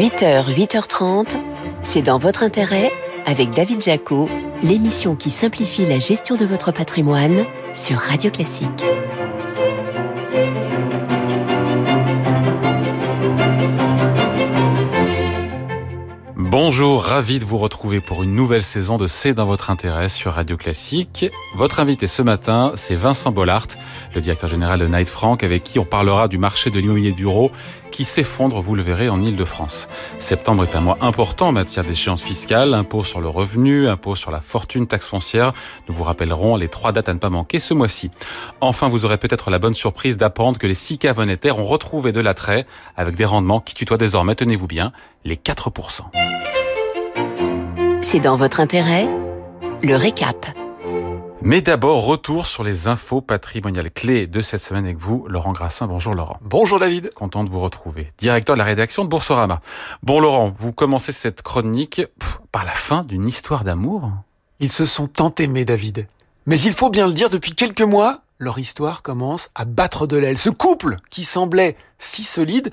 8h, 8h30, c'est dans votre intérêt avec David Jaco, l'émission qui simplifie la gestion de votre patrimoine sur Radio Classique. Bonjour, ravi de vous retrouver pour une nouvelle saison de C'est dans votre intérêt sur Radio Classique. Votre invité ce matin, c'est Vincent Bollard, le directeur général de Knight Frank, avec qui on parlera du marché de l'immobilier de bureau qui s'effondre, vous le verrez, en Ile-de-France. Septembre est un mois important en matière d'échéance fiscale, impôt sur le revenu, impôt sur la fortune, taxe foncière. Nous vous rappellerons les trois dates à ne pas manquer ce mois-ci. Enfin, vous aurez peut-être la bonne surprise d'apprendre que les six cas monétaires ont retrouvé de l'attrait avec des rendements qui tutoient désormais, tenez-vous bien, les 4%. C'est dans votre intérêt Le récap. Mais d'abord, retour sur les infos patrimoniales clés de cette semaine avec vous, Laurent Grassin. Bonjour Laurent. Bonjour David. Content de vous retrouver. Directeur de la rédaction de Boursorama. Bon Laurent, vous commencez cette chronique par la fin d'une histoire d'amour Ils se sont tant aimés David. Mais il faut bien le dire, depuis quelques mois, leur histoire commence à battre de l'aile. Ce couple qui semblait si solide,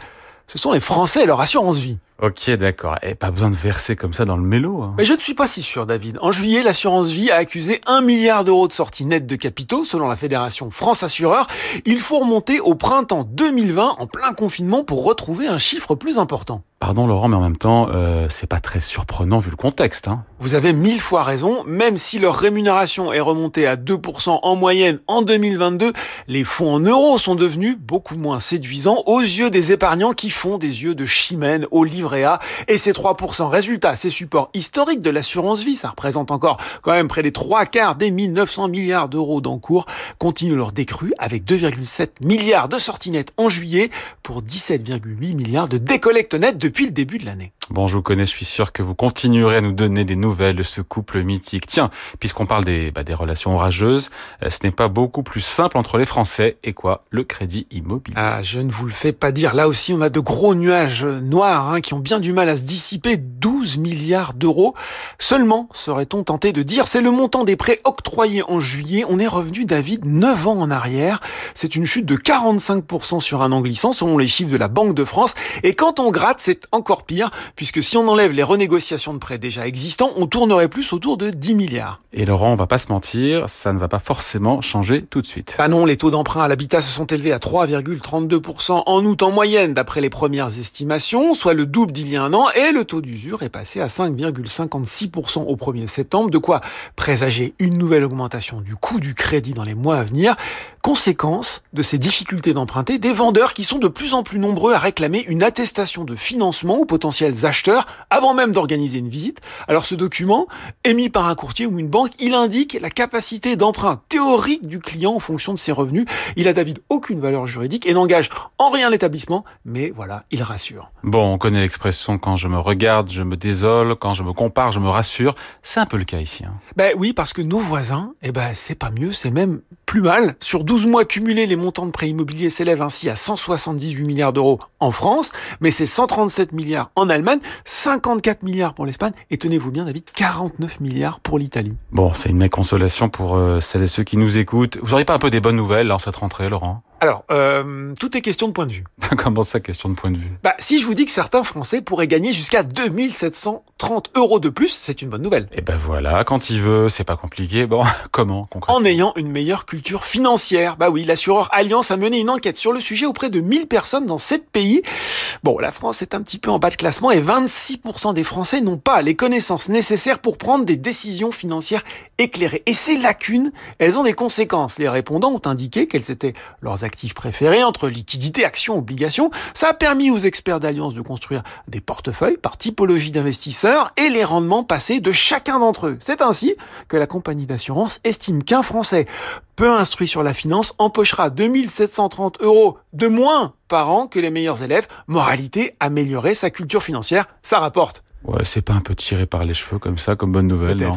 ce sont les Français et leur assurance vie. Ok, d'accord. Et pas besoin de verser comme ça dans le mélo. Hein. Mais je ne suis pas si sûr, David. En juillet, l'assurance vie a accusé un milliard d'euros de sorties nettes de capitaux, selon la fédération France Assureur. Il faut remonter au printemps 2020, en plein confinement, pour retrouver un chiffre plus important. Pardon Laurent, mais en même temps, euh, c'est pas très surprenant vu le contexte. Hein. Vous avez mille fois raison, même si leur rémunération est remontée à 2% en moyenne en 2022, les fonds en euros sont devenus beaucoup moins séduisants aux yeux des épargnants qui font des yeux de chimène au livret A. Et ces 3% résultats, ces supports historiques de l'assurance vie, ça représente encore quand même près des trois quarts des 1900 milliards d'euros d'encours, continuent leur décrue avec 2,7 milliards de sorties nettes en juillet pour 17,8 milliards de décollecte nettes depuis le début de l'année. Bon, je vous connais, je suis sûr que vous continuerez à nous donner des nouvelles de ce couple mythique. Tiens, puisqu'on parle des, bah, des relations orageuses, euh, ce n'est pas beaucoup plus simple entre les Français et quoi? Le crédit immobilier. Ah, je ne vous le fais pas dire. Là aussi, on a de gros nuages noirs hein, qui ont bien du mal à se dissiper. 12 milliards d'euros. Seulement, serait-on tenté de dire, c'est le montant des prêts octroyés en juillet. On est revenu, David, 9 ans en arrière. C'est une chute de 45% sur un an glissant, selon les chiffres de la Banque de France. Et quand on gratte, c'est encore pire puisque si on enlève les renégociations de prêts déjà existants, on tournerait plus autour de 10 milliards. Et Laurent, on va pas se mentir, ça ne va pas forcément changer tout de suite. Ah non, les taux d'emprunt à l'habitat se sont élevés à 3,32% en août en moyenne d'après les premières estimations, soit le double d'il y a un an, et le taux d'usure est passé à 5,56% au 1er septembre, de quoi présager une nouvelle augmentation du coût du crédit dans les mois à venir. Conséquence de ces difficultés d'emprunter, des vendeurs qui sont de plus en plus nombreux à réclamer une attestation de financement aux potentiels acheteurs avant même d'organiser une visite. Alors ce document, émis par un courtier ou une banque, il indique la capacité d'emprunt théorique du client en fonction de ses revenus. Il a David aucune valeur juridique et n'engage en rien l'établissement, mais voilà, il rassure. Bon, on connaît l'expression quand je me regarde, je me désole, quand je me compare, je me rassure. C'est un peu le cas ici. Hein. Ben oui, parce que nos voisins, eh ben c'est pas mieux, c'est même plus mal. Sur 12 mois cumulés, les montants de prêts immobiliers s'élèvent ainsi à 178 milliards d'euros en France, mais c'est 137 milliards en Allemagne, 54 milliards pour l'Espagne, et tenez-vous bien David, 49 milliards pour l'Italie. Bon, c'est une consolation pour euh, celles et ceux qui nous écoutent. Vous n'auriez pas un peu des bonnes nouvelles en cette rentrée, Laurent? Alors, euh, tout est question de point de vue. Comment ça, question de point de vue? Bah, si je vous dis que certains Français pourraient gagner jusqu'à 2730 euros de plus, c'est une bonne nouvelle. Et ben voilà, quand il veut, c'est pas compliqué. Bon, comment concrètement? En ayant une meilleure culture financière. Bah oui, l'assureur Alliance a mené une enquête sur le sujet auprès de 1000 personnes dans 7 pays. Bon, la France est un petit peu en bas de classement et 26% des Français n'ont pas les connaissances nécessaires pour prendre des décisions financières éclairées. Et ces lacunes, elles ont des conséquences. Les répondants ont indiqué quelles étaient leurs actifs préférés entre liquidité, actions, obligations. Ça a permis aux experts d'Alliance de construire des portefeuilles par typologie d'investisseurs et les rendements passés de chacun d'entre eux. C'est ainsi que la compagnie d'assurance estime qu'un Français peu instruit sur la finance empochera 2730 euros de moins par an que les meilleurs élèves. Moralité, améliorer sa culture financière, ça rapporte. Ouais, c'est pas un peu tiré par les cheveux comme ça, comme bonne nouvelle, non?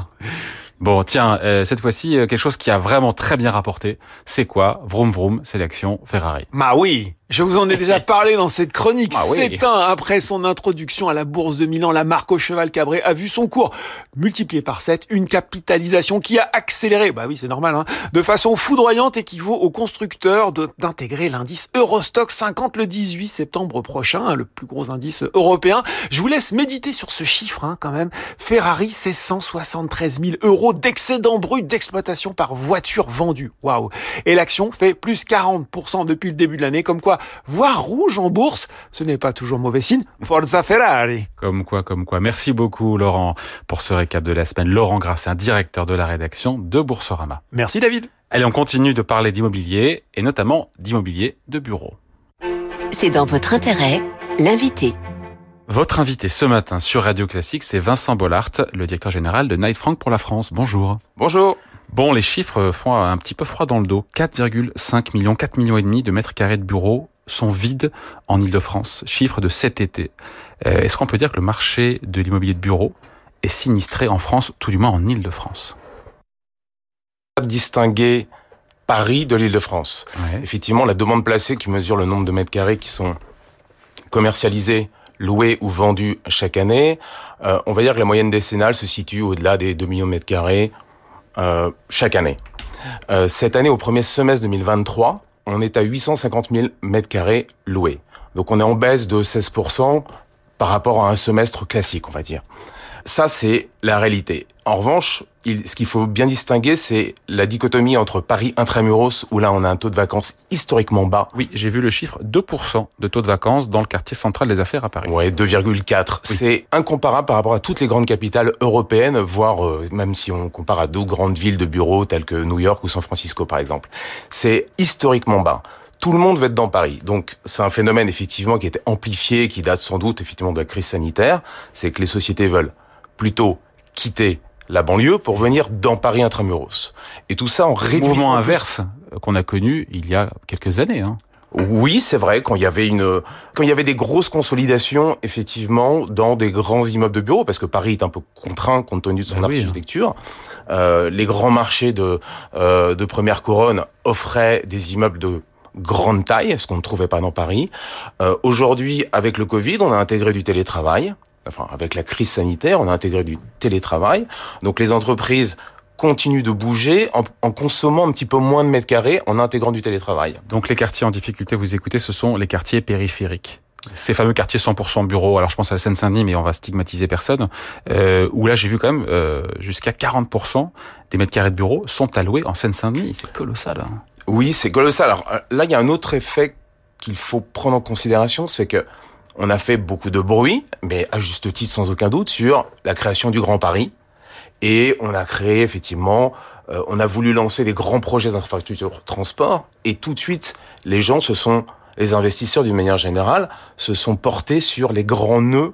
Bon, tiens, euh, cette fois-ci, euh, quelque chose qui a vraiment très bien rapporté. C'est quoi? Vroom Vroom, sélection Ferrari. Bah oui je vous en ai déjà parlé dans cette chronique. Ah oui. ans après son introduction à la bourse de Milan, la marque au cheval cabré a vu son cours multiplié par 7, une capitalisation qui a accéléré, bah oui c'est normal, hein, de façon foudroyante équivaut au constructeur d'intégrer l'indice Eurostock 50 le 18 septembre prochain, le plus gros indice européen. Je vous laisse méditer sur ce chiffre hein, quand même. Ferrari, c'est 173 000 euros d'excédent brut d'exploitation par voiture vendue. Waouh Et l'action fait plus 40% depuis le début de l'année, comme quoi voir rouge en bourse, ce n'est pas toujours mauvais signe. Forza Ferrari. Comme quoi, comme quoi. Merci beaucoup Laurent pour ce récap de la semaine. Laurent Grassin, directeur de la rédaction de Boursorama. Merci David. Allez, on continue de parler d'immobilier et notamment d'immobilier de bureau. C'est dans votre intérêt, l'invité. Votre invité ce matin sur Radio Classique, c'est Vincent Bollard, le directeur général de Knight Frank pour la France. Bonjour. Bonjour. Bon, les chiffres font un petit peu froid dans le dos. 4,5 millions, 4 millions et demi de mètres carrés de bureaux sont vides en Ile-de-France. Chiffre de cet été. Euh, est-ce qu'on peut dire que le marché de l'immobilier de bureau est sinistré en France, tout du moins en Ile-de-France? Distinguer Paris de l'Île-de-France. Effectivement, la demande placée qui mesure le nombre de mètres carrés qui sont commercialisés, loués ou vendus chaque année, euh, on va dire que la moyenne décennale se situe au-delà des 2 millions de mètres carrés euh, chaque année. cette année, au premier semestre 2023, on est à 850 000 mètres carrés loués. Donc on est en baisse de 16% par rapport à un semestre classique, on va dire. Ça, c'est la réalité. En revanche, ce qu'il faut bien distinguer, c'est la dichotomie entre Paris intramuros, où là, on a un taux de vacances historiquement bas. Oui, j'ai vu le chiffre, 2% de taux de vacances dans le quartier central des affaires à Paris. Ouais, 2,4. C'est incomparable par rapport à toutes les grandes capitales européennes, voire euh, même si on compare à d'autres grandes villes de bureaux telles que New York ou San Francisco, par exemple. C'est historiquement bas tout le monde veut être dans Paris. Donc c'est un phénomène effectivement qui était amplifié, qui date sans doute effectivement de la crise sanitaire. C'est que les sociétés veulent plutôt quitter la banlieue pour venir dans Paris intramuros. Et tout ça en réduisant... Mouvement inverse qu'on a connu il y a quelques années. Hein. Oui, c'est vrai quand il y avait une quand il y avait des grosses consolidations effectivement dans des grands immeubles de bureaux parce que Paris est un peu contraint compte tenu de son ben hein. architecture. Euh, les grands marchés de euh, de première couronne offraient des immeubles de grande taille, ce qu'on ne trouvait pas dans Paris. Euh, Aujourd'hui, avec le Covid, on a intégré du télétravail enfin avec la crise sanitaire, on a intégré du télétravail. Donc les entreprises continuent de bouger en, consommant un petit peu moins de mètres carrés en intégrant du télétravail. Donc les quartiers en difficulté, vous écoutez, ce sont les quartiers périphériques ces fameux quartiers 100% bureaux, alors je pense à la Seine-Saint-Denis, mais on va stigmatiser personne, euh, où là j'ai vu quand même euh, jusqu'à 40% des mètres carrés de bureaux sont alloués en Seine-Saint-Denis. C'est colossal. Hein. Oui, c'est colossal. Alors euh, là, il y a un autre effet qu'il faut prendre en considération, c'est que on a fait beaucoup de bruit, mais à juste titre sans aucun doute, sur la création du Grand Paris. Et on a créé effectivement, euh, on a voulu lancer des grands projets d'infrastructure transport. Et tout de suite, les gens se sont, les investisseurs d'une manière générale, se sont portés sur les grands nœuds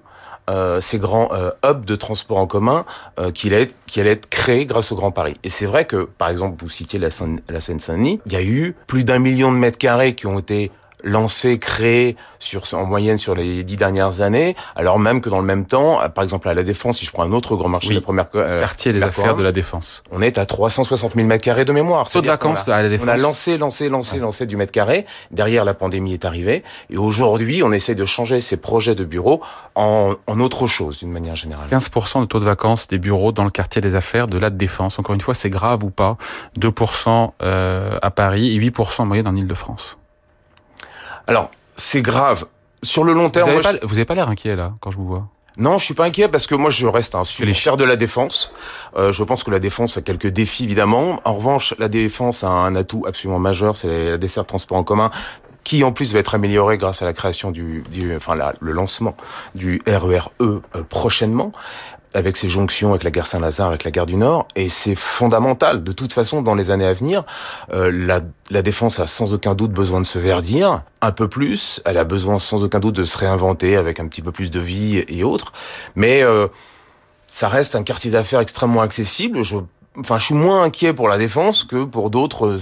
euh, ces grands euh, hubs de transport en commun euh, qui, allaient, qui allaient être créés grâce au Grand Paris. Et c'est vrai que, par exemple, vous citiez la Seine-Saint-Denis, il y a eu plus d'un million de mètres carrés qui ont été lancé, créé sur, en moyenne sur les dix dernières années, alors même que dans le même temps, par exemple à la Défense, si je prends un autre grand marché de la première euh, quartier des affaires de la Défense, on est à 360 000 mètres carrés de mémoire. Taux de vacances à la Défense. On a lancé, lancé, lancé, lancé du mètre carré. Derrière, la pandémie est arrivée, et aujourd'hui, on essaie de changer ces projets de bureaux en, en autre chose, d'une manière générale. 15% de taux de vacances des bureaux dans le quartier des affaires de la Défense. Encore une fois, c'est grave ou pas? 2% euh, à Paris et 8% en moyenne en Ile-de-France. Alors, c'est grave. Sur le long terme, vous n'avez pas, l'air inquiet là quand je vous vois? Non, je suis pas inquiet parce que moi je reste un cher de la défense. Euh, je pense que la défense a quelques défis évidemment. En revanche, la défense a un atout absolument majeur, c'est la desserte transport en commun qui en plus va être amélioré grâce à la création du, du enfin le lancement du RERE e, euh, prochainement avec ses jonctions avec la gare Saint-Lazare, avec la gare du Nord, et c'est fondamental. De toute façon, dans les années à venir, euh, la, la, défense a sans aucun doute besoin de se verdir un peu plus. Elle a besoin sans aucun doute de se réinventer avec un petit peu plus de vie et autres. Mais euh, ça reste un quartier d'affaires extrêmement accessible. Je, enfin, je suis moins inquiet pour la défense que pour d'autres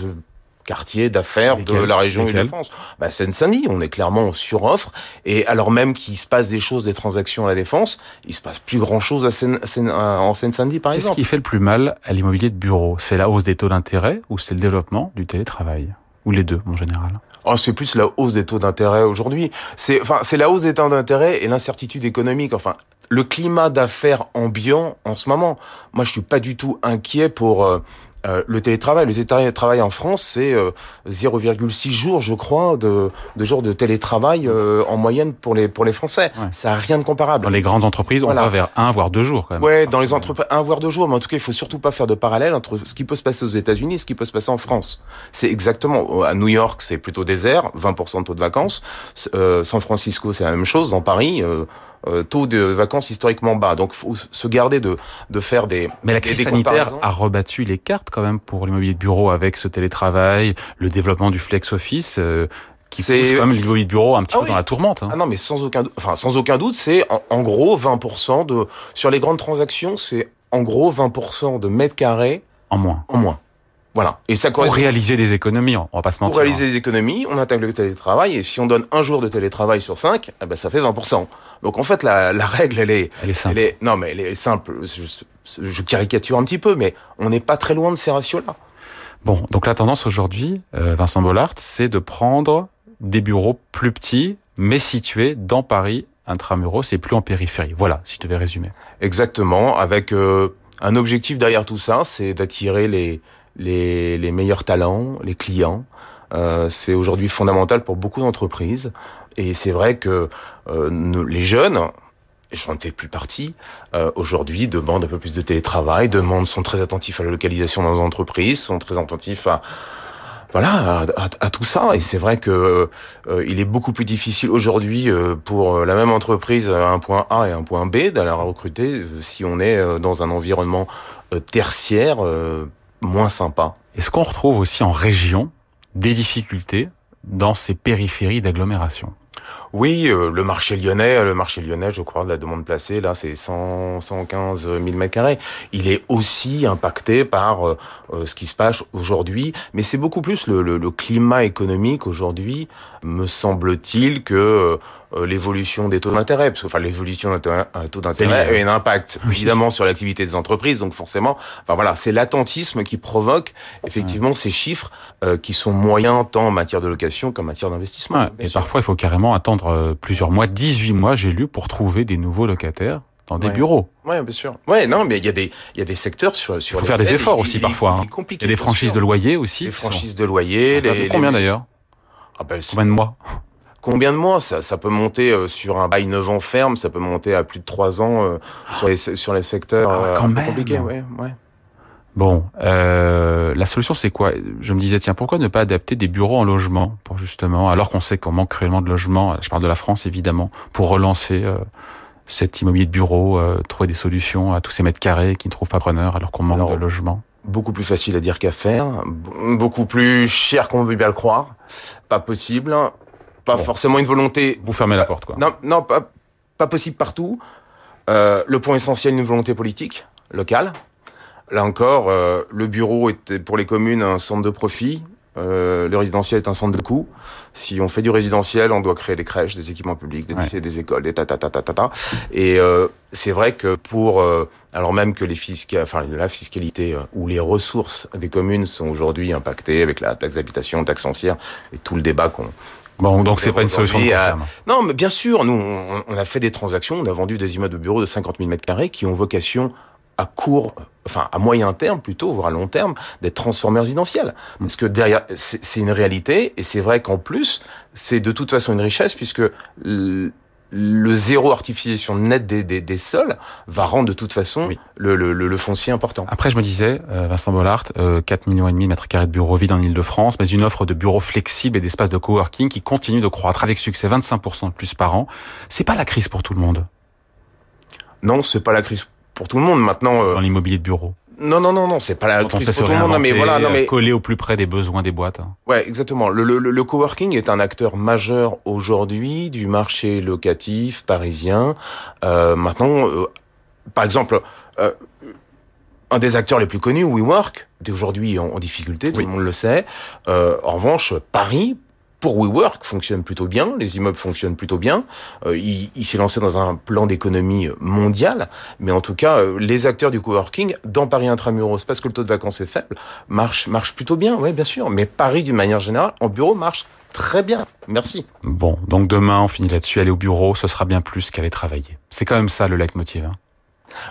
quartiers d'affaires de la région Île-de-France. Bah, Seine-Saint-Denis, on est clairement en suroffre. Et alors même qu'il se passe des choses, des transactions à la Défense, il se passe plus grand-chose à Seine, Seine- en Seine-Saint-Denis, par Qu'est-ce exemple. qui fait le plus mal à l'immobilier de bureau? C'est la hausse des taux d'intérêt ou c'est le développement du télétravail? Ou les deux, en général? Oh, c'est plus la hausse des taux d'intérêt aujourd'hui. C'est, enfin, c'est la hausse des taux d'intérêt et l'incertitude économique. Enfin, le climat d'affaires ambiant en ce moment. Moi, je suis pas du tout inquiet pour euh, euh, le télétravail. Le télétravail en France, c'est euh, 0,6 jours, je crois, de, de jours de télétravail euh, en moyenne pour les pour les Français. Ouais. Ça a rien de comparable. Dans les grandes entreprises, on va vers un voire deux jours quand même. Ouais, dans les entreprises, un voire deux jours, mais en tout cas, il faut surtout pas faire de parallèle entre ce qui peut se passer aux États-Unis et ce qui peut se passer en France. C'est exactement à New York, c'est plutôt désert, 20% de taux de vacances. Euh, San Francisco, c'est la même chose. Dans Paris, euh, euh, taux de vacances historiquement bas. Donc, faut se garder de de faire des. Mais la crise des sanitaire a rebattu les cartes quand même pour l'immobilier de bureau avec ce télétravail, le développement du flex office, euh, qui pousse quand même l'immobilier de bureau un petit Ah peu oui. dans la tourmente. hein. Ah non, mais sans aucun, enfin sans aucun doute, c'est en, en gros 20% de sur les grandes transactions, c'est en gros 20% de mètres carrés En moins. en moins. Voilà. Et ça Pour correspond réaliser des économies, on va pas se mentir. Pour réaliser des économies, on attaque le télétravail et si on donne un jour de télétravail sur cinq, eh ben ça fait 20%. Donc en fait la, la règle elle est, hein. Elle est simple. elle est non mais elle est simple. Je, je caricature un petit peu, mais on n'est pas très loin de ces ratios-là. Bon, donc la tendance aujourd'hui, euh, Vincent Bollard, c'est de prendre des bureaux plus petits, mais situés dans Paris intramuros et plus en périphérie. Voilà, si je devais résumer. Exactement, avec euh, un objectif derrière tout ça, c'est d'attirer les, les les meilleurs talents, les clients. Euh, c'est aujourd'hui fondamental pour beaucoup d'entreprises et c'est vrai que euh, les jeunes et j'en fais plus partie, euh, aujourd'hui demandent un peu plus de télétravail, demandent, sont très attentifs à la localisation dans les entreprises, sont très attentifs à voilà à, tout ça et c'est vrai que euh, il est beaucoup plus difficile aujourd'hui euh, pour la même entreprise un point A et un point B d'aller recruter euh, si on est euh, dans un environnement euh, tertiaire euh, moins sympa. Est-ce qu'on retrouve aussi en région des difficultés dans ces périphéries d'agglomération? Oui, euh, le marché lyonnais, le marché lyonnais, je crois, de la demande placée, là, c'est 100, 115 000 mètres carrés. Il est aussi impacté par euh, euh, ce qui se passe aujourd'hui, mais c'est beaucoup plus le, le- le climat économique aujourd'hui, me semble-t-il, que euh, l'évolution des taux d'intérêt, parce que enfin l'évolution des taux- d'intérêt a un impact Oui. évidemment sur l'activité des entreprises, donc forcément, enfin voilà, c'est l'attentisme qui provoque effectivement ces chiffres euh, qui sont moyens tant en matière de location qu'en matière d'investissement. Ouais, Et sûr. parfois, il faut carrément attendre euh, plusieurs mois, 18 mois, j'ai lu, pour trouver des nouveaux locataires dans des Ouais. bureaux. Ouais, bien sûr. Ouais, non, mais il y a des il y a des secteurs sur sur. Il faut faire des efforts aussi parfois, il hein. Il y a des franchises de loyer aussi. Les qui sont- franchises de loyer, les combien les- d'ailleurs? Ah ben, Combien de mois? Combien de mois? Ça, ça peut monter euh, sur un bail 9 ans ferme, ça peut monter à plus de 3 ans euh, sur les sur les secteurs Ah euh, quand même. compliqués, ouais, ouais. Bon, euh, la solution c'est quoi? Je me disais tiens pourquoi ne pas adapter des bureaux en logement pour justement alors qu'on sait qu'on manque cruellement de logements. Je parle de la France évidemment pour relancer euh, cet immobilier de bureau, trouver des solutions à tous ces mètres carrés qui ne trouvent pas preneur alors qu'on manque Alors, de logements. Beaucoup plus facile à dire qu'à faire, beaucoup plus cher qu'on veut bien le croire. Pas possible, pas Bon. forcément une volonté Vous fermez la porte quoi. Non, non, pas, pas possible partout. Euh, le point essentiel, une volonté politique locale. Là encore, euh, le bureau est pour les communes un centre de profit. Euh, le résidentiel est un centre de coût. Si on fait du résidentiel, on doit créer des crèches, des équipements publics, des Ouais. lycées, des écoles, des ta ta ta ta ta ta. Et euh, c'est vrai que pour, euh, alors même que les enfin la fiscalité euh, ou les ressources des communes sont aujourd'hui impactées avec la taxe d'habitation, taxe foncière et tout le débat qu'on Bon donc c'est pas une solution de court terme. non, mais bien sûr, nous, on, on a fait des transactions, on a vendu des immeubles de bureaux de 50 000 mètres carrés qui ont vocation à court, enfin à moyen terme plutôt, voire à long terme, d'être transformés en résidentiels. Parce que derrière, c'est c'est une réalité, et c'est vrai qu'en plus, c'est de toute façon une richesse, puisque le, zéro artificialisation nette des, des, des sols va rendre de toute façon Oui. le, le, le, foncier important. Après, je me disais, euh, Vincent Bollard, euh, 4 millions et demi de mètres carrés de bureaux vides en Ile-de-France, mais une offre de bureaux flexibles et d'espaces de coworking qui continue de croître avec succès, 25% de plus par an. C'est pas la crise pour tout le monde Non, c'est pas la crise pour tout le monde. Maintenant, euh, dans l'immobilier de bureau. Non, non, non, non, c'est pas la crise pour tout le monde. Non, mais voilà, non, euh, mais coller au plus près des besoins des boîtes. Ouais, exactement. Le, le, le coworking est un acteur majeur aujourd'hui du marché locatif parisien. Euh, maintenant, euh, par exemple, euh, un des acteurs les plus connus, WeWork, aujourd'hui en, en, difficulté, tout le monde le sait. Euh, en revanche, Paris, pour WeWork fonctionne plutôt bien, les immeubles fonctionnent plutôt bien. Euh, il, il s'est lancé dans un plan d'économie mondial, mais en tout cas, euh, les acteurs du coworking dans Paris intramuros, parce que le taux de vacances est faible, marchent marche plutôt bien, oui bien sûr. Mais Paris, d'une manière générale, en bureau marche très bien. Merci. Bon, donc demain, on finit là-dessus. Aller au bureau, ce sera bien plus qu'aller travailler. C'est quand même ça le leitmotiv. Hein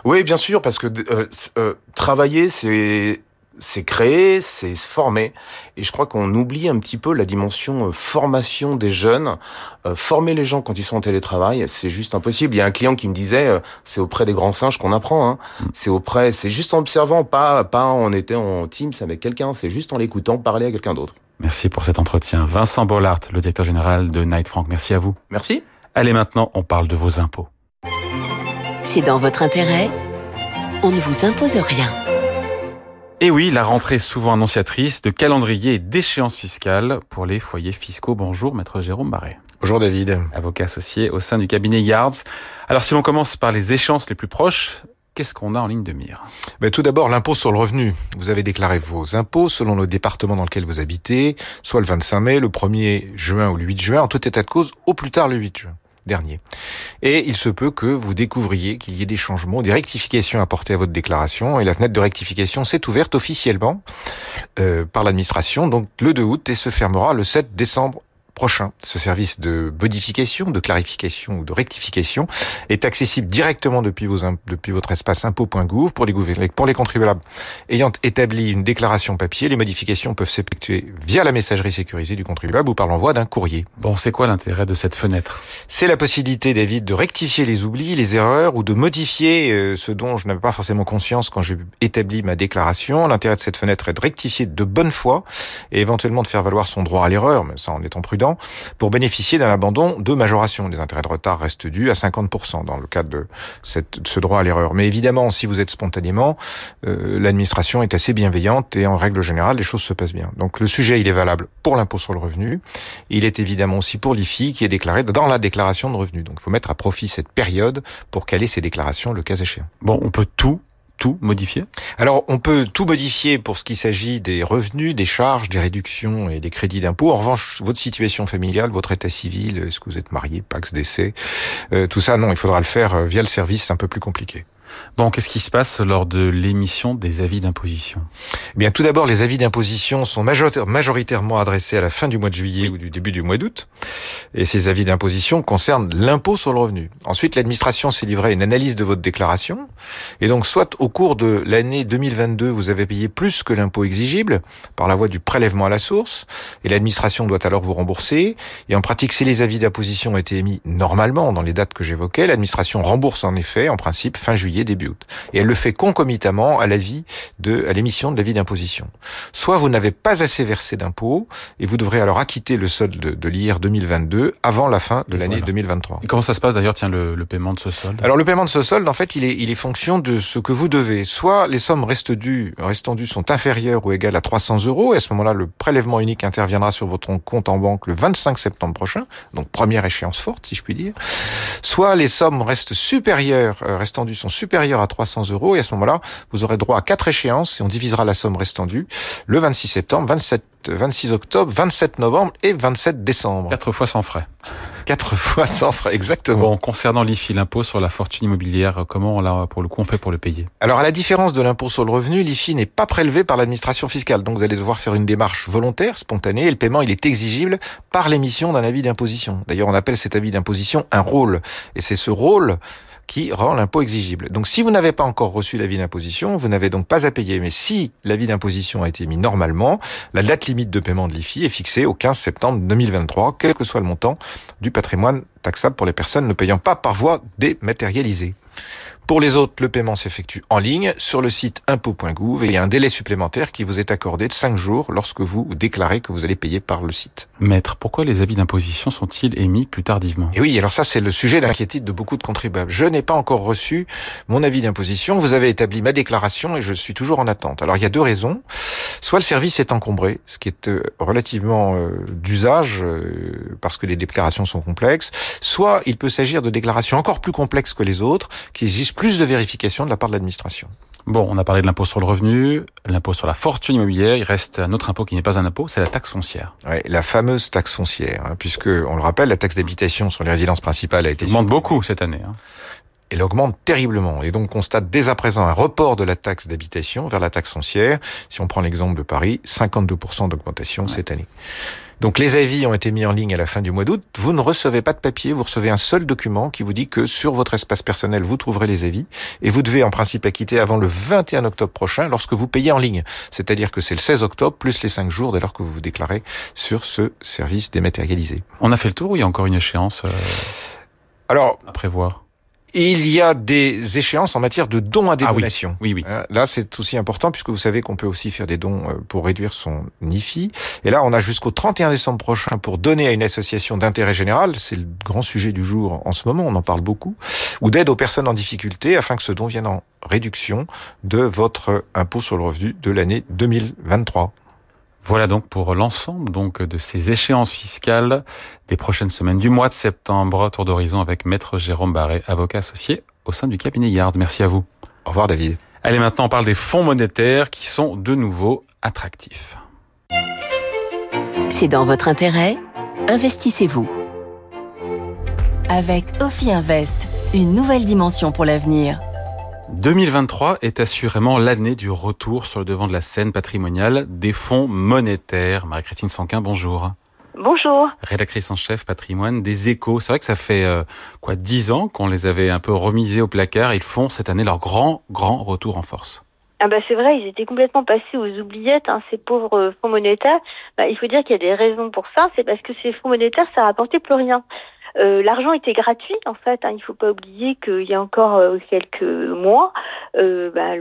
oui, bien sûr, parce que euh, euh, travailler, c'est c'est créer, c'est se former. Et je crois qu'on oublie un petit peu la dimension euh, formation des jeunes. Euh, former les gens quand ils sont en télétravail, c'est juste impossible. Il y a un client qui me disait, euh, c'est auprès des grands singes qu'on apprend. Hein. Mm. C'est auprès, c'est juste en observant, pas pas en étant en Teams avec quelqu'un. C'est juste en l'écoutant parler à quelqu'un d'autre. Merci pour cet entretien. Vincent Bollard, le directeur général de Night Frank. Merci à vous. Merci. Allez maintenant, on parle de vos impôts. C'est dans votre intérêt. On ne vous impose rien. Et oui, la rentrée souvent annonciatrice de calendrier et d'échéances fiscales pour les foyers fiscaux. Bonjour, maître Jérôme Barret. Bonjour David. Avocat associé au sein du cabinet Yards. Alors si l'on commence par les échéances les plus proches, Qu'est-ce qu'on a en ligne de mire? Ben, Tout d'abord, l'impôt sur le revenu. Vous avez déclaré vos impôts selon le département dans lequel vous habitez, soit le 25 mai, le 1er juin ou le 8 juin, en tout état de cause, au plus tard le 8 juin Et il se peut que vous découvriez qu'il y ait des changements, des rectifications apportées à votre déclaration. Et la fenêtre de rectification s'est ouverte officiellement euh, par l'administration, donc le 2 août, et se fermera le 7 décembre prochain. Ce service de modification, de clarification ou de rectification est accessible directement depuis, vos, depuis votre espace impôt.gouv pour les, pour les contribuables ayant établi une déclaration papier. Les modifications peuvent s'effectuer via la messagerie sécurisée du contribuable ou par l'envoi d'un courrier. Bon, c'est quoi l'intérêt de cette fenêtre? C'est la possibilité, David, de rectifier les oublis, les erreurs ou de modifier euh, ce dont je n'avais pas forcément conscience quand j'ai établi ma déclaration. L'intérêt de cette fenêtre est de rectifier de bonne foi et éventuellement de faire valoir son droit à l'erreur, mais ça en étant prudent pour bénéficier d'un abandon de majoration. Les intérêts de retard restent dus à 50% dans le cadre de, cette, ce droit à l'erreur. Mais évidemment, si vous êtes spontanément, euh, l'administration est assez bienveillante et en règle générale, les choses se passent bien. Donc le sujet, il est valable pour l'impôt sur le revenu. Il est évidemment aussi pour l'IFI qui est déclaré dans la déclaration de revenus. Donc il faut mettre à profit cette période pour caler ces déclarations le cas échéant. Bon, on peut tout tout modifier Alors, on peut tout modifier pour ce qui s'agit des revenus, des charges, des réductions et des crédits d'impôt. En revanche, votre situation familiale, votre état civil, est-ce que vous êtes marié, Pax, décès, euh, tout ça, non, il faudra le faire euh, via le service, c'est un peu plus compliqué. Bon, qu'est-ce qui se passe lors de l'émission des avis d'imposition? Eh Bien, tout d'abord, les avis d'imposition sont majoritairement adressés à la fin du mois de juillet ou du début du mois d'août. Et ces avis d'imposition concernent l'impôt sur le revenu. Ensuite, l'administration s'est livrée à une analyse de votre déclaration. Et donc, soit au cours de l'année 2022, vous avez payé plus que l'impôt exigible par la voie du prélèvement à la source, et l'administration doit alors vous rembourser. Et en pratique, si les avis d'imposition ont été émis normalement dans les dates que j'évoquais, l'administration rembourse en effet, en principe, fin juillet début août. Et elle le fait concomitamment à l'avis de, à l'émission de l'avis d'imposition. Soit vous n'avez pas assez versé d'impôts et vous devrez alors acquitter le solde de, de l'IR 2022 avant la fin de l'année 2023. Et comment ça se passe d'ailleurs, tiens, le, le, paiement de ce solde? Alors le paiement de ce solde, en fait, il est, il est fonction de ce que vous devez. Soit les sommes restent dues, restant dues sont inférieures ou égales à 300 euros, et à ce moment-là, le prélèvement unique interviendra sur votre compte en banque le 25 septembre prochain, donc première échéance forte, si je puis dire. Soit les sommes restent supérieures, euh, restant dues sont supérieures à 300 euros. Et à ce moment-là, vous aurez droit à quatre échéances et on divisera la somme restant due le 26 septembre, 27 26 octobre, 27 novembre et 27 décembre. Quatre fois sans frais. Quatre fois sans frais, exactement. Bon, concernant l'IFI, l'impôt sur la fortune immobilière, comment là, pour le coup, on fait pour le payer? Alors, à la différence de l'impôt sur le revenu, l'IFI n'est pas prélevé par l'administration fiscale. Donc, vous allez devoir faire une démarche volontaire, spontanée, et le paiement, il est exigible par l'émission d'un avis d'imposition. D'ailleurs, on appelle cet avis d'imposition un rôle. Et c'est ce rôle qui rend l'impôt exigible. Donc si vous n'avez pas encore reçu l'avis d'imposition, vous n'avez donc pas à payer. Mais si l'avis d'imposition a été mis normalement, la date limite de paiement de l'IFI est fixée au 15 septembre 2023, quel que soit le montant du patrimoine taxable pour les personnes ne payant pas par voie dématérialisée. Pour les autres, le paiement s'effectue en ligne sur le site impôt.gouv et il y a un délai supplémentaire qui vous est accordé de 5 jours lorsque vous déclarez que vous allez payer par le site. Maître, pourquoi les avis d'imposition sont-ils émis plus tardivement? Et oui, alors ça c'est le sujet d'inquiétude de beaucoup de contribuables. Je n'ai pas encore reçu mon avis d'imposition, vous avez établi ma déclaration et je suis toujours en attente. Alors il y a deux raisons. Soit le service est encombré, ce qui est euh, relativement euh, d'usage euh, parce que les déclarations sont complexes, soit il peut s'agir de déclarations encore plus complexes que les autres qui exigent plus de vérification de la part de l'administration. Bon, on a parlé de l'impôt sur le revenu, l'impôt sur la fortune immobilière. Il reste un autre impôt qui n'est pas un impôt, c'est la taxe foncière. Ouais, la fameuse taxe foncière, hein, puisque on le rappelle, la taxe d'habitation sur les résidences principales a été. Elle augmente beaucoup cette année. Hein. Elle augmente terriblement et donc on constate dès à présent un report de la taxe d'habitation vers la taxe foncière. Si on prend l'exemple de Paris, 52% d'augmentation cette année. Donc les avis ont été mis en ligne à la fin du mois d'août. Vous ne recevez pas de papier, vous recevez un seul document qui vous dit que sur votre espace personnel, vous trouverez les avis et vous devez en principe acquitter avant le 21 octobre prochain lorsque vous payez en ligne. C'est-à-dire que c'est le 16 octobre plus les 5 jours dès lors que vous vous déclarez sur ce service dématérialisé. On a fait le tour ou il y a encore une échéance euh, Alors, à prévoir? Il y a des échéances en matière de dons à des ah donations. Oui, oui. Euh, là, c'est aussi important puisque vous savez qu'on peut aussi faire des dons euh, pour réduire son IFI. Et là, on a jusqu'au 31 décembre prochain pour donner à une association d'intérêt général, c'est le grand sujet du jour en ce moment, on en parle beaucoup, ou d'aide aux personnes en difficulté afin que ce don vienne en réduction de votre impôt sur le revenu de l'année 2023. Voilà donc pour l'ensemble donc de ces échéances fiscales des prochaines semaines du mois de septembre. Tour d'horizon avec Maître Jérôme Barré, avocat associé au sein du cabinet Yard. Merci à vous. Au revoir David. Allez maintenant on parle des fonds monétaires qui sont de nouveau attractifs. C'est dans votre intérêt. Investissez-vous. Avec Ophi Invest, une nouvelle dimension pour l'avenir. 2023 est assurément l'année du retour sur le devant de la scène patrimoniale des fonds monétaires. Marie-Christine Sanquin, bonjour. Bonjour. Rédactrice en chef patrimoine des échos. C'est vrai que ça fait euh, quoi dix ans qu'on les avait un peu remisés au placard. Ils font cette année leur grand, grand retour en force. Ah bah c'est vrai, ils étaient complètement passés aux oubliettes, hein, ces pauvres fonds monétaires. Bah, il faut dire qu'il y a des raisons pour ça. C'est parce que ces fonds monétaires, ça rapportait plus rien. Euh, l'argent était gratuit en fait. Hein, il ne faut pas oublier qu'il y a encore euh, quelques mois, euh, bah,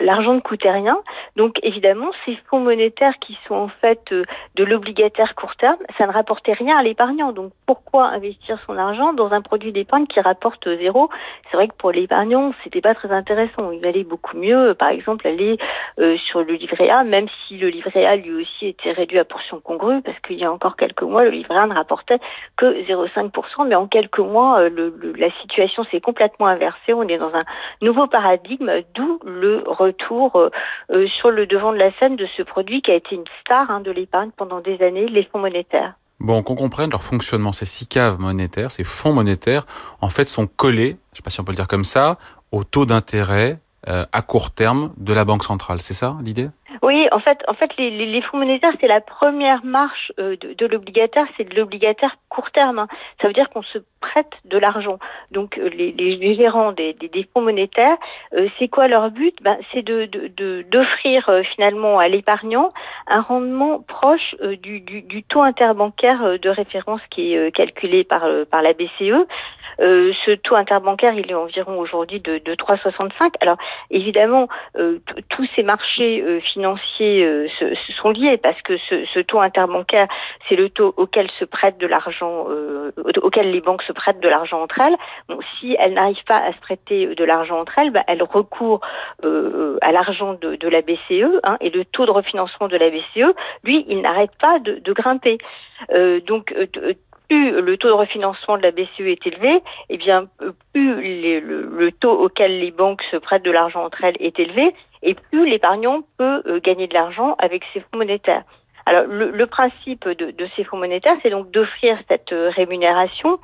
l'argent ne coûtait rien. Donc évidemment, ces fonds monétaires qui sont en fait de l'obligataire court terme, ça ne rapportait rien à l'épargnant. Donc pourquoi investir son argent dans un produit d'épargne qui rapporte zéro? C'est vrai que pour l'épargnant, c'était pas très intéressant. Il valait beaucoup mieux, par exemple, aller sur le livret A, même si le livret A lui aussi était réduit à portion congrue, parce qu'il y a encore quelques mois, le livret A ne rapportait que 0,5% mais en quelques mois, euh, la situation s'est complètement inversée. On est dans un nouveau paradigme, d'où le retour euh, euh, sur le devant de la scène de ce produit qui a été une star hein, de l'épargne pendant des années, les fonds monétaires. Bon, qu'on comprenne leur fonctionnement, ces six caves monétaires, ces fonds monétaires, en fait, sont collés, je ne sais pas si on peut le dire comme ça, au taux d'intérêt à court terme de la Banque centrale. C'est ça l'idée? Oui, en fait, en fait, les, les, fonds monétaires, c'est la première marche euh, de, de l'obligataire, c'est de l'obligataire court terme. Hein. Ça veut dire qu'on se prête de l'argent. Donc, euh, les, les, gérants des, des, des fonds monétaires, euh, c'est quoi leur but? Ben, C'est de, d'offrir de, finalement à l'épargnant un rendement proche du, du, du, taux interbancaire de référence qui est calculé par, par la BCE. Euh, ce taux interbancaire, il est environ aujourd'hui de, de 3,65. Alors évidemment, euh, tous ces marchés euh, financiers se, sont liés parce que ce, taux interbancaire, c'est le taux auquel se prête de l'argent, auquel les banques se prêtent de l'argent entre elles. Si elles n'arrivent pas à se prêter de l'argent entre elles, bah, elles recourent à l'argent de, de, la BCE hein, et le taux de refinancement de la BCE, lui, il n'arrête pas de, de grimper. donc plus le taux de refinancement de la BCE est élevé, eh bien plus le, taux auquel les banques se prêtent de l'argent entre elles est élevé, et plus l'épargnant peut euh, gagner de l'argent avec ses fonds monétaires. Alors le, principe de, ces fonds monétaires, c'est donc d'offrir cette euh, rémunération.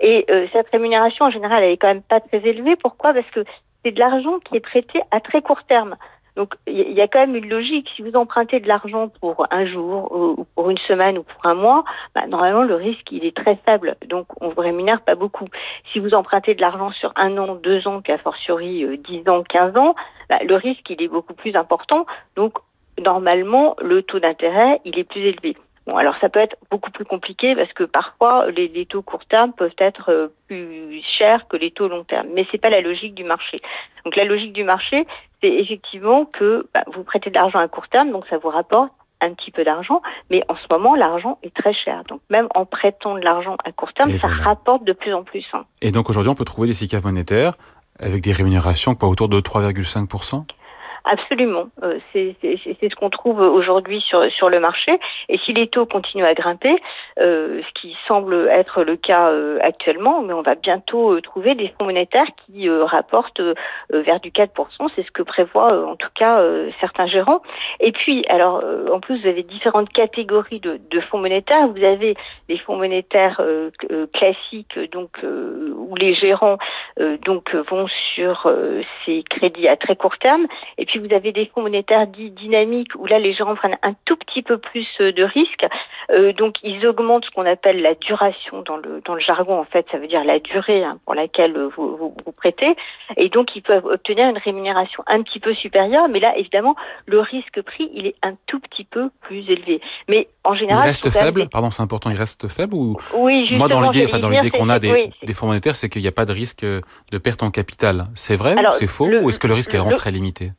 Et euh, cette rémunération, en général, elle est quand même pas très élevée. Pourquoi? Parce que c'est de l'argent qui est prêté à très court terme. Donc il y a quand même une logique. Si vous empruntez de l'argent pour un jour ou pour une semaine ou pour un mois, bah, normalement le risque il est très faible. Donc on vous rémunère pas beaucoup. Si vous empruntez de l'argent sur un an, deux ans, puis fortiori euh, dix ans, quinze ans, bah, le risque il est beaucoup plus important. Donc normalement le taux d'intérêt il est plus élevé. Bon, alors ça peut être beaucoup plus compliqué parce que parfois les, les taux court terme peuvent être euh, plus chers que les taux long terme, mais c'est pas la logique du marché. Donc la logique du marché, c'est effectivement que bah, vous prêtez de l'argent à court terme, donc ça vous rapporte un petit peu d'argent, mais en ce moment, l'argent est très cher. Donc même en prêtant de l'argent à court terme, ça rapporte de plus en plus. Hein. Et donc aujourd'hui, on peut trouver des SICAV monétaires avec des rémunérations pas autour de 3,5 Absolument. Euh, c'est ce qu'on trouve aujourd'hui sur, sur le marché. Et si les taux continuent à grimper, euh, ce qui semble être le cas euh, actuellement, mais on va bientôt trouver des fonds monétaires qui rapportent vers du 4%. C'est ce que prévoient en tout cas certains gérants. Et puis, alors, en plus, vous avez différentes catégories de, de fonds monétaires. Vous avez des fonds monétaires classiques, donc où les gérants donc vont sur ces crédits à très court terme. Et puis vous avez des fonds monétaires dits dynamiques où là les gens prennent un tout petit peu plus euh, de risques. Euh, donc ils augmentent ce qu'on appelle la duration dans le dans le jargon en fait, ça veut dire la durée hein, pour laquelle vous, vous, vous, prêtez. Et donc ils peuvent obtenir une rémunération un petit peu supérieure, mais là évidemment le risque pris il est un tout petit peu plus élevé. Mais en général, il reste faible. Pardon, c'est important. Il reste faible ou oui, moi dans l'idée, enfin dans l'idée qu'on a des, des, fonds monétaires, c'est qu'il n'y a pas de risque de perte en capital. C'est vrai ou c'est faux ou est-ce que le risque est vraiment très limité?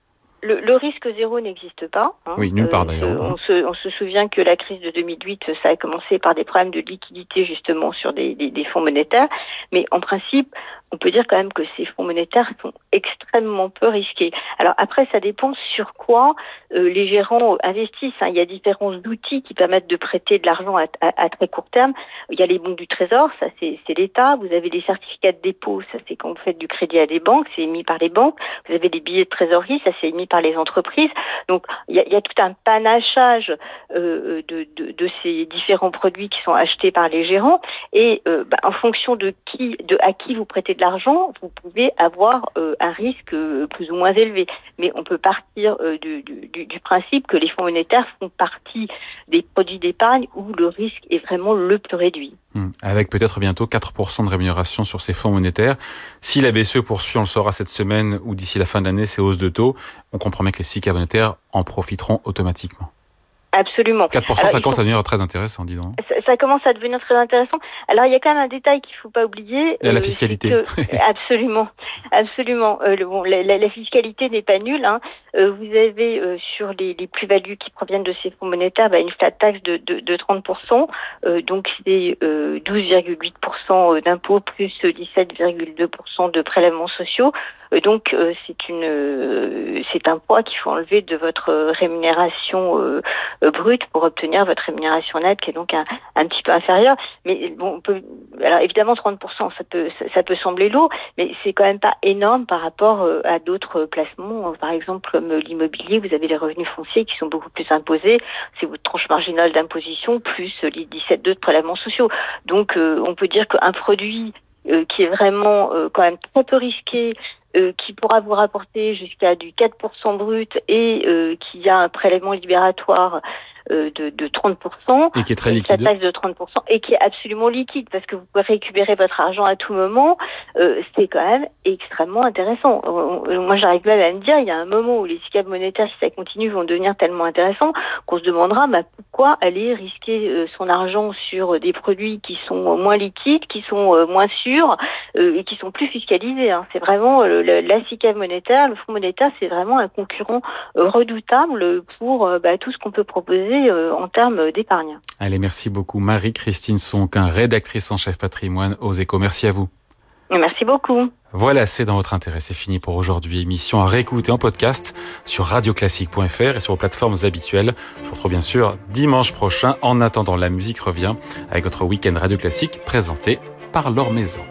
Le, le, risque zéro n'existe pas. Hein. Oui, nulle part euh, d'ailleurs. on, se, on, se, souvient que la crise de 2008, ça a commencé par des problèmes de liquidité justement sur des, des, des fonds monétaires. Mais en principe, on peut dire quand même que ces fonds monétaires sont extrêmement peu risqués. Alors après, ça dépend sur quoi euh, les gérants investissent. Hein. Il y a différents outils qui permettent de prêter de l'argent à, très court terme. Il y a les bons du Trésor, ça c'est l'État. Vous avez les certificats de dépôt, ça c'est quand vous faites du crédit à des banques, c'est émis par les banques. Vous avez les billets de trésorerie, ça c'est émis par les entreprises. Donc il y a, tout un panachage euh, de, ces différents produits qui sont achetés par les gérants. Et euh, bah, en fonction de qui, de à qui vous prêtez de l'argent, vous pouvez avoir euh, un risque euh, plus ou moins élevé. Mais on peut partir euh, du, principe que les fonds monétaires font partie des produits d'épargne où le risque est vraiment le plus réduit. Hum. Avec peut-être bientôt 4% de rémunération sur ces fonds monétaires. Si la BCE poursuit, on le saura cette semaine ou d'ici la fin de l'année, ces hausses de taux, on comprend bien que les SICA monétaires en profiteront automatiquement. Absolument. 4%, Alors, ça commence faut... à devenir très intéressant, dis donc. Ça, ça, commence à devenir très intéressant. Alors, il y a quand même un détail qu'il ne faut pas oublier. Euh, la fiscalité. Que, absolument. Absolument. Euh, le, bon, la, la, la fiscalité n'est pas nulle. Hein. Euh, vous avez euh, sur les, les plus-values qui proviennent de ces fonds monétaires bah, une flat tax de, de, de 30%. Euh, donc, c'est 12,8% d'impôts plus 17,2% de prélèvements sociaux. Donc, c'est une, c'est un poids qu'il faut enlever de votre rémunération brute pour obtenir votre rémunération nette qui est donc un, un petit peu inférieure. Mais bon, on peut, alors évidemment 30%, ça peut, ça, peut sembler lourd, mais c'est quand même pas énorme par rapport euh, à d'autres placements. Par exemple, comme l'immobilier, vous avez les revenus fonciers qui sont beaucoup plus imposés. C'est votre tranche marginale d'imposition plus les 17,2 de prélèvements sociaux. Donc, euh, on peut dire qu'un produit euh, qui est vraiment euh, quand même très peu risqué, euh, qui pourra vous rapporter jusqu'à du 4% brut et euh, qui a un prélèvement libératoire euh, de, de 30%. Et qui est très liquide. taxe de 30% et qui est absolument liquide parce que vous pouvez récupérer votre argent à tout moment. Euh, c'est quand même extrêmement intéressant. Moi, j'arrive même à me dire, il y a un moment où les SICAV monétaires, si ça continue, vont devenir tellement intéressants qu'on se demandera bah, pourquoi aller risquer euh, son argent sur des produits qui sont moins liquides, qui sont moins sûrs et qui sont plus fiscalisés. Hein. C'est vraiment la SICAV monétaire, le fonds monétaire, c'est vraiment un concurrent redoutable pour bah, tout ce qu'on peut proposer euh, en termes d'épargne. Allez, merci beaucoup. Marie-Christine Sonquin, rédactrice en chef patrimoine aux échos. Merci à vous. Merci beaucoup. Voilà, c'est dans votre intérêt. C'est fini pour aujourd'hui. Émission à réécouter en podcast sur radioclassique.fr et sur vos plateformes habituelles. Je vous retrouve bien sûr dimanche prochain. En attendant, la musique revient avec votre week-end Radio Classique présenté par Laure Maison.